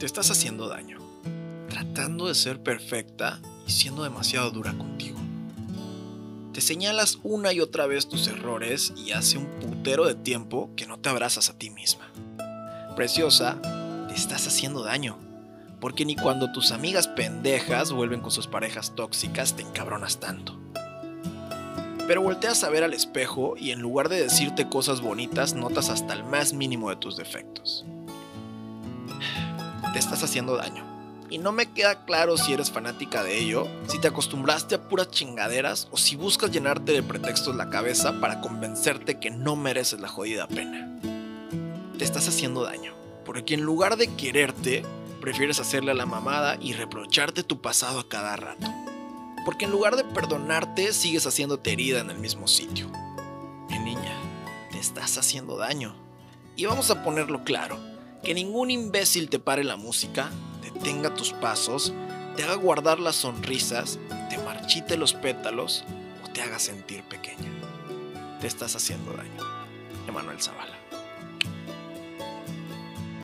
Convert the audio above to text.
Te estás haciendo daño, tratando de ser perfecta y siendo demasiado dura contigo. Te señalas una y otra vez tus errores y hace un putero de tiempo que no te abrazas a ti misma. Preciosa, te estás haciendo daño, porque ni cuando tus amigas pendejas vuelven con sus parejas tóxicas te encabronas tanto. Pero volteas a ver al espejo y en lugar de decirte cosas bonitas, notas hasta el más mínimo de tus defectos. Te estás haciendo daño. Y no me queda claro si eres fanática de ello, si te acostumbraste a puras chingaderas o si buscas llenarte de pretextos la cabeza para convencerte que no mereces la jodida pena. Te estás haciendo daño, porque en lugar de quererte, prefieres hacerle a la mamada y reprocharte tu pasado a cada rato. Porque en lugar de perdonarte, sigues haciéndote herida en el mismo sitio. Mi niña, te estás haciendo daño. Y vamos a ponerlo claro, que ningún imbécil te pare la música detenga tus pasos, te haga guardar las sonrisas, te marchite los pétalos o te haga sentir pequeña. Te estás haciendo daño. Emanuel Zavala.